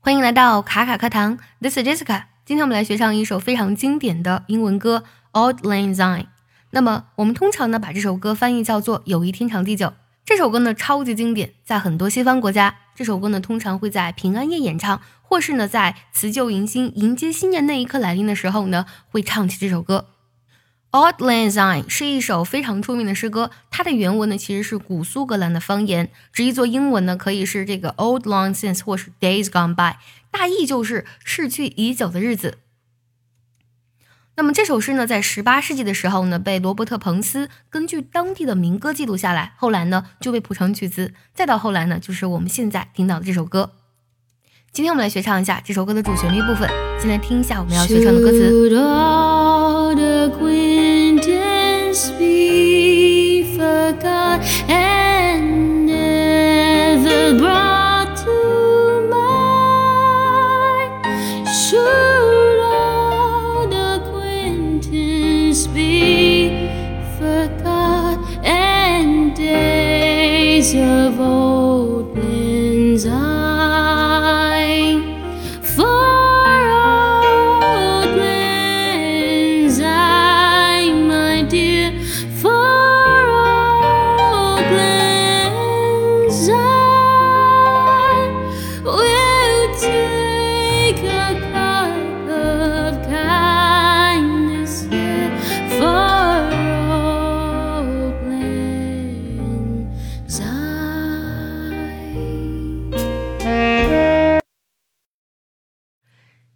欢迎来到卡卡课堂，This is Jessica。今天我们来学唱一首非常经典的英文歌《Old Lang Syne》。那么我们通常呢把这首歌翻译叫做《友谊天长地久》。这首歌呢超级经典，在很多西方国家，这首歌呢通常会在平安夜演唱，或是呢在辞旧迎新、迎接新年那一刻来临的时候呢会唱起这首歌。Old Lang Syne 是一首非常出名的诗歌，它的原文呢其实是古苏格兰的方言，直译作英文呢可以是这个 Old Long Since 或是 Days Gone By，大意就是逝去已久的日子。那么这首诗呢，在十八世纪的时候呢，被罗伯特彭斯根据当地的民歌记录下来，后来呢就被谱成曲子，再到后来呢就是我们现在听到的这首歌。今天我们来学唱一下这首歌的主旋律部分，先来听一下我们要学唱的歌词。Of old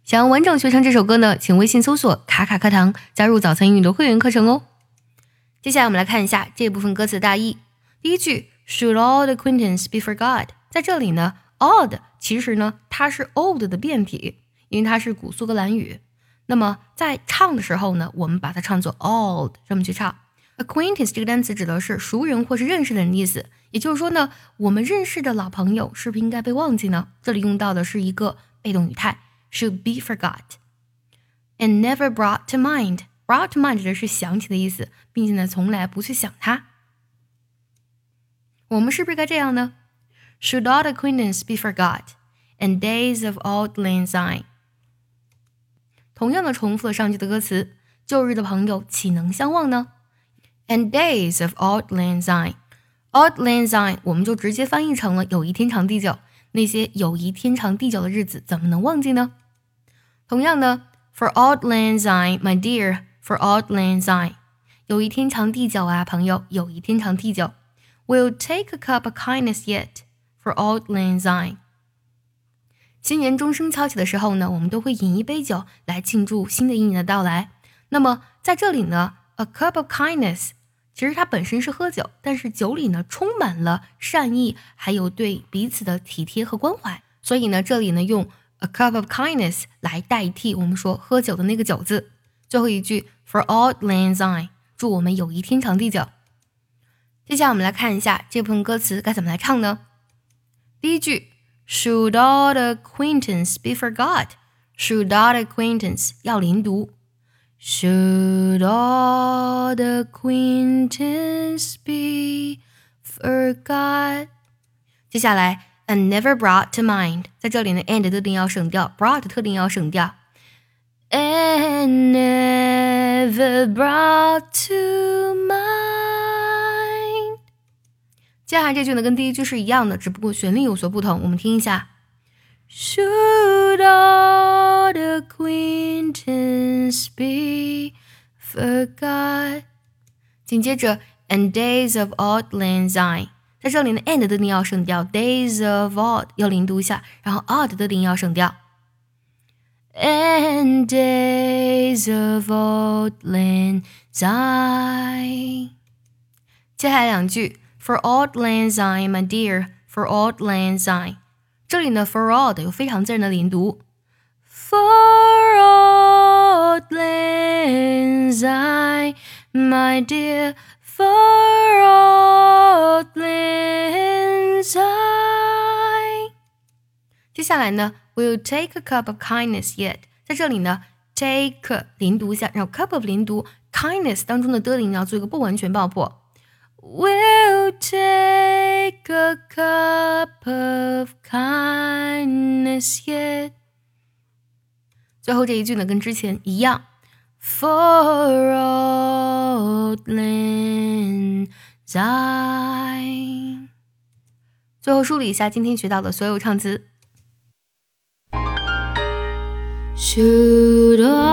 想要完整学唱这首歌呢，请微信搜索“卡卡课堂”，加入早餐英语的会员课程哦。接下来我们来看一下这部分歌词的大意。第一句，Should all the acquaintance be forgot？在这里呢，old 其实呢它是 old 的变体，因为它是古苏格兰语。那么在唱的时候呢，我们把它唱作 old，这么去唱。acquaintance 这个单词指的是熟人或是认识的人的意思。也就是说呢，我们认识的老朋友是不是应该被忘记呢？这里用到的是一个被动语态。should be forgot and never brought to mind. Brought to mind 指的是想起的意思，并且呢，从来不去想它。我们是不是该这样呢？Should old acquaintance be forgot and days of old lang syne？同样的重复了上句的歌词，旧日的朋友岂能相忘呢？And days of old lang syne。Old lang syne 我们就直接翻译成了友谊天长地久。那些友谊天长地久的日子，怎么能忘记呢？ 同样的，For old lang syne, my dear, for old lang syne，友谊天长地久啊，朋友，友谊天长地久。We'll take a cup of kindness yet, for old lang syne。新年钟声敲起的时候呢，我们都会饮一杯酒来庆祝新的一年的到来。那么在这里呢，a cup of kindness，其实它本身是喝酒，但是酒里呢充满了善意，还有对彼此的体贴和关怀。所以呢，这里呢用。A cup of kindness 来代替我们说喝酒的那个酒字。最后一句 for old lang syne，祝我们友谊天长地久。接下来我们来看一下这部分歌词该怎么来唱呢？第一句 Should all the acquaintance be forgot? Should old acquaintance 要连读。Should old acquaintance be forgot？接下来 and never brought to mind，在这里呢，and 特定要省掉，brought 特定要省掉。And never brought to mind。接下来这句呢，跟第一句是一样的，只不过旋律有所不同。我们听一下。Should old acquaintance be forgot？紧接着，and days of old lang syne。 在这里呢，and 的音要省掉，days of old 要连读一下，然后 odd 的音要省掉。And days of old lang syne。接下来两句，For old lang syne, my dear, for old lang syne。这里呢，for old 有非常自然的连读，For old lang syne, my dear。For old lang syne。接下来呢，We'll take a cup of kindness yet。在这里呢，take 连读一下，然后 cup of 连读，kindness 当中的的音要做一个不完全爆破。 We'll take a cup of kindness yet。 最后这一句呢，跟之前一样。For old landside。最后梳理一下今天学到的所有唱词。Should I?